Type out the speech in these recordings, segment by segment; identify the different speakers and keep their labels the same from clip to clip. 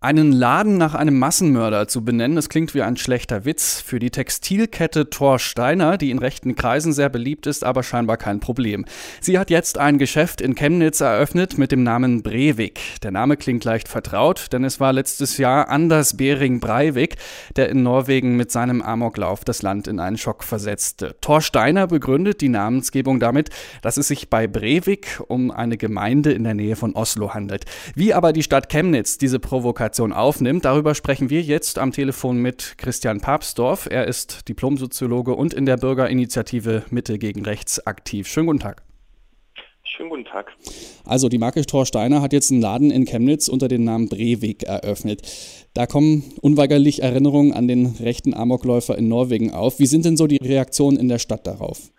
Speaker 1: Einen Laden nach einem Massenmörder zu benennen, das klingt wie ein schlechter Witz. Für die Textilkette Thor Steiner, die in rechten Kreisen sehr beliebt ist, aber scheinbar kein Problem. Sie hat jetzt ein Geschäft in Chemnitz eröffnet mit dem Namen Breivik. Der Name klingt leicht vertraut, denn es war letztes Jahr Anders Bering Breivik, der in Norwegen mit seinem Amoklauf das Land in einen Schock versetzte. Thor Steiner begründet die Namensgebung damit, dass es sich bei Breivik um eine Gemeinde in der Nähe von Oslo handelt. Wie aber die Stadt Chemnitz diese Provokation Kommunikation aufnimmt. Darüber sprechen wir jetzt am Telefon mit Christian Papsdorf. Er ist Diplomsoziologe und in der Bürgerinitiative Mitte gegen Rechts aktiv. Schönen guten Tag.
Speaker 2: Schönen guten Tag.
Speaker 1: Also die Marke Steiner hat jetzt einen Laden in Chemnitz unter dem Namen Brevik eröffnet. Da kommen unweigerlich Erinnerungen an den rechten Amokläufer in Norwegen auf. Wie sind denn so die Reaktionen in der Stadt darauf?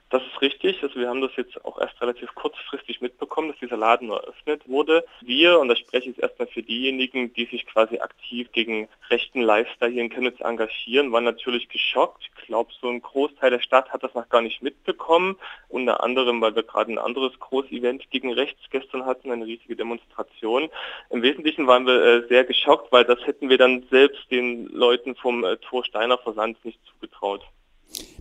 Speaker 2: Richtig. Also wir haben das jetzt auch erst relativ kurzfristig mitbekommen, dass dieser Laden eröffnet wurde. Wir, und da spreche ich jetzt erstmal für diejenigen, die sich quasi aktiv gegen rechten Lifestyle hier in Chemnitz engagieren, waren natürlich geschockt. Ich glaube, so ein Großteil der Stadt hat das noch gar nicht mitbekommen. Unter anderem, weil wir gerade ein anderes Großevent gegen rechts gestern hatten, eine riesige Demonstration. Im Wesentlichen waren wir äh, sehr geschockt, weil das hätten wir dann selbst den Leuten vom äh, Tor Steiner Versand nicht zugetraut.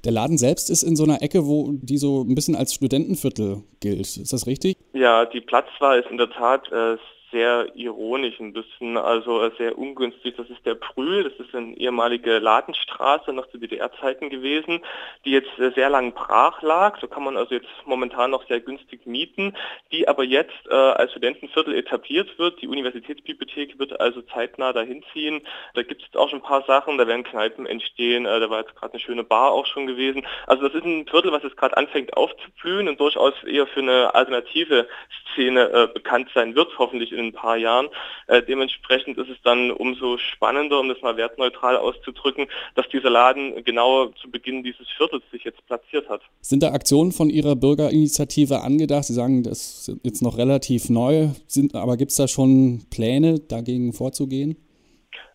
Speaker 1: Der Laden selbst ist in so einer Ecke, wo die so ein bisschen als Studentenviertel gilt. Ist das richtig?
Speaker 2: Ja, die Platzwahl ist in der Tat äh, sehr ironisch ein bisschen, also äh, sehr ungünstig. Das ist der Prühl, das ist eine ehemalige Ladenstraße noch zu DDR-Zeiten gewesen, die jetzt äh, sehr lang brach lag. So kann man also jetzt momentan noch sehr günstig mieten, die aber jetzt äh, als Studentenviertel etabliert wird. Die Universitätsbibliothek wird also zeitnah dahin ziehen. Da gibt es auch schon ein paar Sachen, da werden Kneipen entstehen, äh, da war jetzt gerade eine schöne Bar auch schon gewesen. Also das ist ein Viertel, was jetzt gerade anfängt aufzublühen und durchaus eher für eine alternative Szene äh, bekannt sein wird, hoffentlich in ein paar Jahren. Äh, dementsprechend ist es dann umso spannender, um das mal wertneutral auszudrücken, dass dieser Laden genau zu Beginn dieses Viertels sich jetzt platziert hat.
Speaker 1: Sind da Aktionen von Ihrer Bürgerinitiative angedacht? Sie sagen, das ist jetzt noch relativ neu, sind, aber gibt es da schon Pläne, dagegen vorzugehen?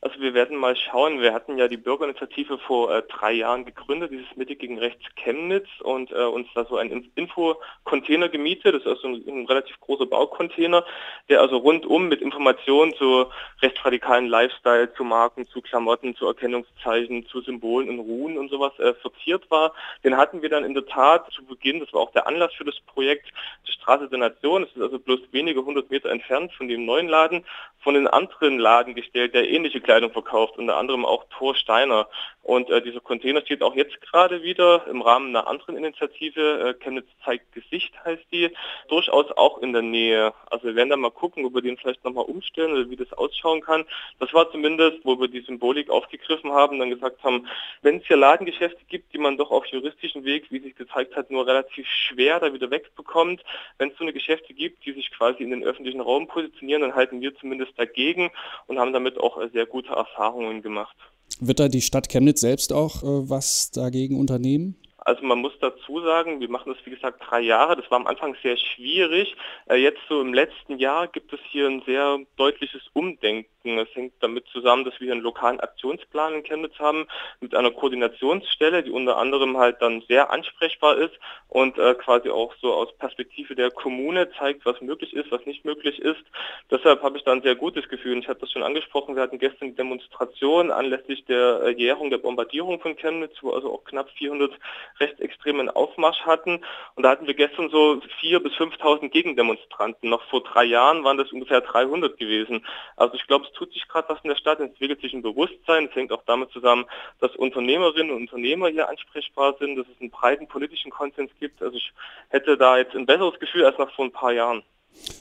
Speaker 2: Also wir werden mal schauen. Wir hatten ja die Bürgerinitiative vor äh, drei Jahren gegründet, dieses Mitte gegen Rechts Chemnitz und äh, uns da so ein Info-Container gemietet. Das ist also ein, ein, relativ großer Baucontainer, der also rundum mit Informationen zu rechtsradikalen Lifestyle, zu Marken, zu Klamotten, zu Erkennungszeichen, zu Symbolen und Ruhen und sowas äh, verziert war. Den hatten wir dann in der Tat zu Beginn, das war auch der Anlass für das Projekt, die Straße der Nation. Das ist also bloß wenige hundert Meter entfernt von dem neuen Laden, von den anderen Laden gestellt, der ähnliche Kleidung verkauft, unter anderem auch Thor Steiner. Und äh, dieser Container steht auch jetzt gerade wieder im Rahmen einer anderen Initiative, äh, Chemnitz zeigt Gesicht heißt die, durchaus auch in der Nähe. Also wir werden da mal gucken, ob wir den vielleicht nochmal umstellen oder wie das ausschauen kann. Das war zumindest, wo wir die Symbolik aufgegriffen haben, dann gesagt haben, wenn es hier Ladengeschäfte gibt, die man doch auf juristischen Weg, wie sich gezeigt hat, nur relativ schwer da wieder wegbekommt, wenn es so eine Geschäfte gibt, die sich quasi in den öffentlichen Raum positionieren, dann halten wir zumindest dagegen und haben damit auch äh, sehr gute Erfahrungen gemacht.
Speaker 1: Wird da die Stadt Chemnitz selbst auch äh, was dagegen unternehmen?
Speaker 2: Also man muss dazu sagen, wir machen das wie gesagt drei Jahre. Das war am Anfang sehr schwierig. Äh, jetzt so im letzten Jahr gibt es hier ein sehr deutliches Umdenken. Es hängt damit zusammen, dass wir einen lokalen Aktionsplan in Chemnitz haben mit einer Koordinationsstelle, die unter anderem halt dann sehr ansprechbar ist und äh, quasi auch so aus Perspektive der Kommune zeigt, was möglich ist, was nicht möglich ist. Deshalb habe ich da ein sehr gutes Gefühl. Ich habe das schon angesprochen. Wir hatten gestern die Demonstration anlässlich der äh, Jährung der Bombardierung von Chemnitz, wo also auch knapp 400 rechtsextremen Aufmarsch hatten. Und da hatten wir gestern so 4.000 bis 5.000 Gegendemonstranten. Noch vor drei Jahren waren das ungefähr 300 gewesen. Also ich glaube, es tut sich gerade was in der Stadt, es entwickelt sich ein Bewusstsein. Es hängt auch damit zusammen, dass Unternehmerinnen und Unternehmer hier ansprechbar sind, dass es einen breiten politischen Konsens gibt. Also ich hätte da jetzt ein besseres Gefühl als noch vor ein paar Jahren.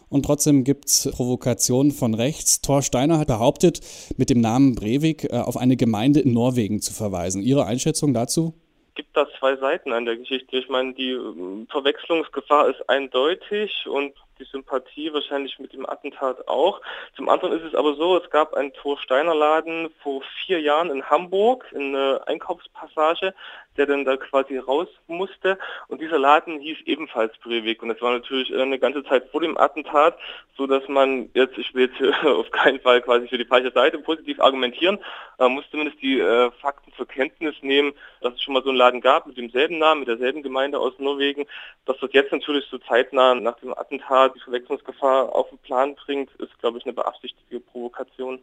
Speaker 1: Und trotzdem gibt es Provokationen von rechts. Thor Steiner hat behauptet, mit dem Namen Breivik äh, auf eine Gemeinde in Norwegen zu verweisen. Ihre Einschätzung dazu?
Speaker 2: Gibt da zwei Seiten an der Geschichte. Ich meine, die ähm, Verwechslungsgefahr ist eindeutig und die Sympathie wahrscheinlich mit dem Attentat auch. Zum anderen ist es aber so, es gab einen Thor Steiner Laden vor vier Jahren in Hamburg, in einer Einkaufspassage, der dann da quasi raus musste. Und dieser Laden hieß ebenfalls Breivik. Und das war natürlich eine ganze Zeit vor dem Attentat, so dass man jetzt, ich will jetzt auf keinen Fall quasi für die falsche Seite positiv argumentieren, man muss zumindest die äh, Fakten zur Kenntnis nehmen, dass es schon mal so einen Laden gab mit demselben Namen, mit derselben Gemeinde aus Norwegen, dass das jetzt natürlich so zeitnah nach dem Attentat die Verwechslungsgefahr auf den Plan bringt, ist, glaube ich, eine beabsichtigte Provokation.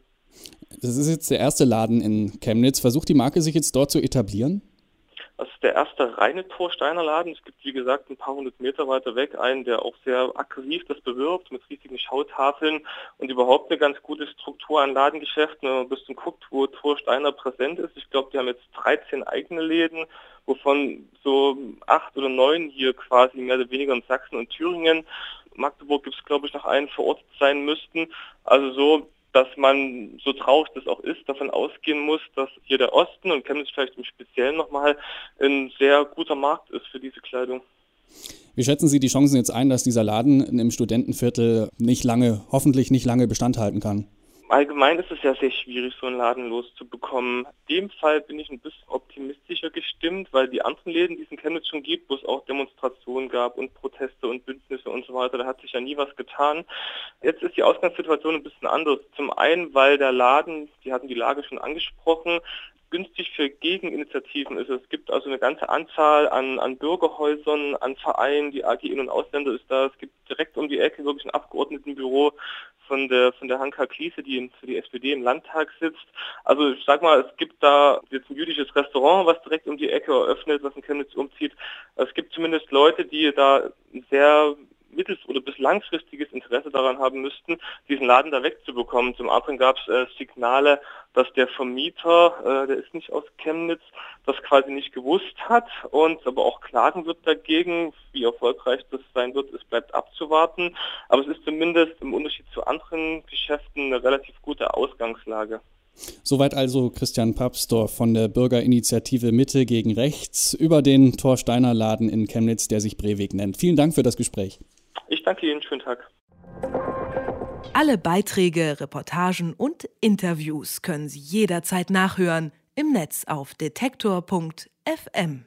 Speaker 1: Das ist jetzt der erste Laden in Chemnitz. Versucht die Marke sich jetzt dort zu etablieren?
Speaker 2: Das ist der erste reine Torsteiner Laden. Es gibt, wie gesagt, ein paar hundert Meter weiter weg einen, der auch sehr aggressiv das bewirbt, mit riesigen Schautafeln und überhaupt eine ganz gute Struktur an Ladengeschäften. Wenn man ein bisschen guckt, wo Torsteiner präsent ist. Ich glaube, die haben jetzt 13 eigene Läden, wovon so acht oder neun hier quasi mehr oder weniger in Sachsen und Thüringen. Magdeburg gibt es, glaube ich, noch einen verortet sein müssten. Also so dass man, so traurig das auch ist, davon ausgehen muss, dass hier der Osten und Chemnitz vielleicht im Speziellen nochmal ein sehr guter Markt ist für diese Kleidung.
Speaker 1: Wie schätzen Sie die Chancen jetzt ein, dass dieser Laden im Studentenviertel nicht lange, hoffentlich nicht lange Bestand halten kann?
Speaker 2: Allgemein ist es ja sehr schwierig, so einen Laden loszubekommen. In dem Fall bin ich ein bisschen optimistischer gestimmt, weil die anderen Läden, die es in Chemnitz schon gibt, wo es auch Demonstrationen gab und Proteste und Bündnisse und so weiter, da hat sich ja nie was getan. Jetzt ist die Ausgangssituation ein bisschen anders. Zum einen, weil der Laden, die hatten die Lage schon angesprochen, günstig für Gegeninitiativen ist. Es gibt also eine ganze Anzahl an, an Bürgerhäusern, an Vereinen, die AG In- und Ausländer ist da. Es gibt direkt um die Ecke wirklich ein Abgeordnetenbüro von der von der Hanka Kliese, die für die SPD im Landtag sitzt. Also ich sag mal, es gibt da jetzt ein jüdisches Restaurant, was direkt um die Ecke eröffnet, was in Chemnitz umzieht. Es gibt zumindest Leute, die da sehr mittel- oder bis langfristiges Interesse daran haben müssten, diesen Laden da wegzubekommen. Zum anderen gab es äh, Signale, dass der Vermieter, äh, der ist nicht aus Chemnitz, das quasi nicht gewusst hat und aber auch klagen wird dagegen. Wie erfolgreich das sein wird, es bleibt abzuwarten. Aber es ist zumindest im Unterschied zu anderen Geschäften eine relativ gute Ausgangslage.
Speaker 1: Soweit also Christian Papsdorf von der Bürgerinitiative Mitte gegen Rechts über den Torsteiner Laden in Chemnitz, der sich Breweg nennt. Vielen Dank für das Gespräch.
Speaker 2: Ich danke Ihnen, schönen Tag.
Speaker 3: Alle Beiträge, Reportagen und Interviews können Sie jederzeit nachhören im Netz auf detektor.fm.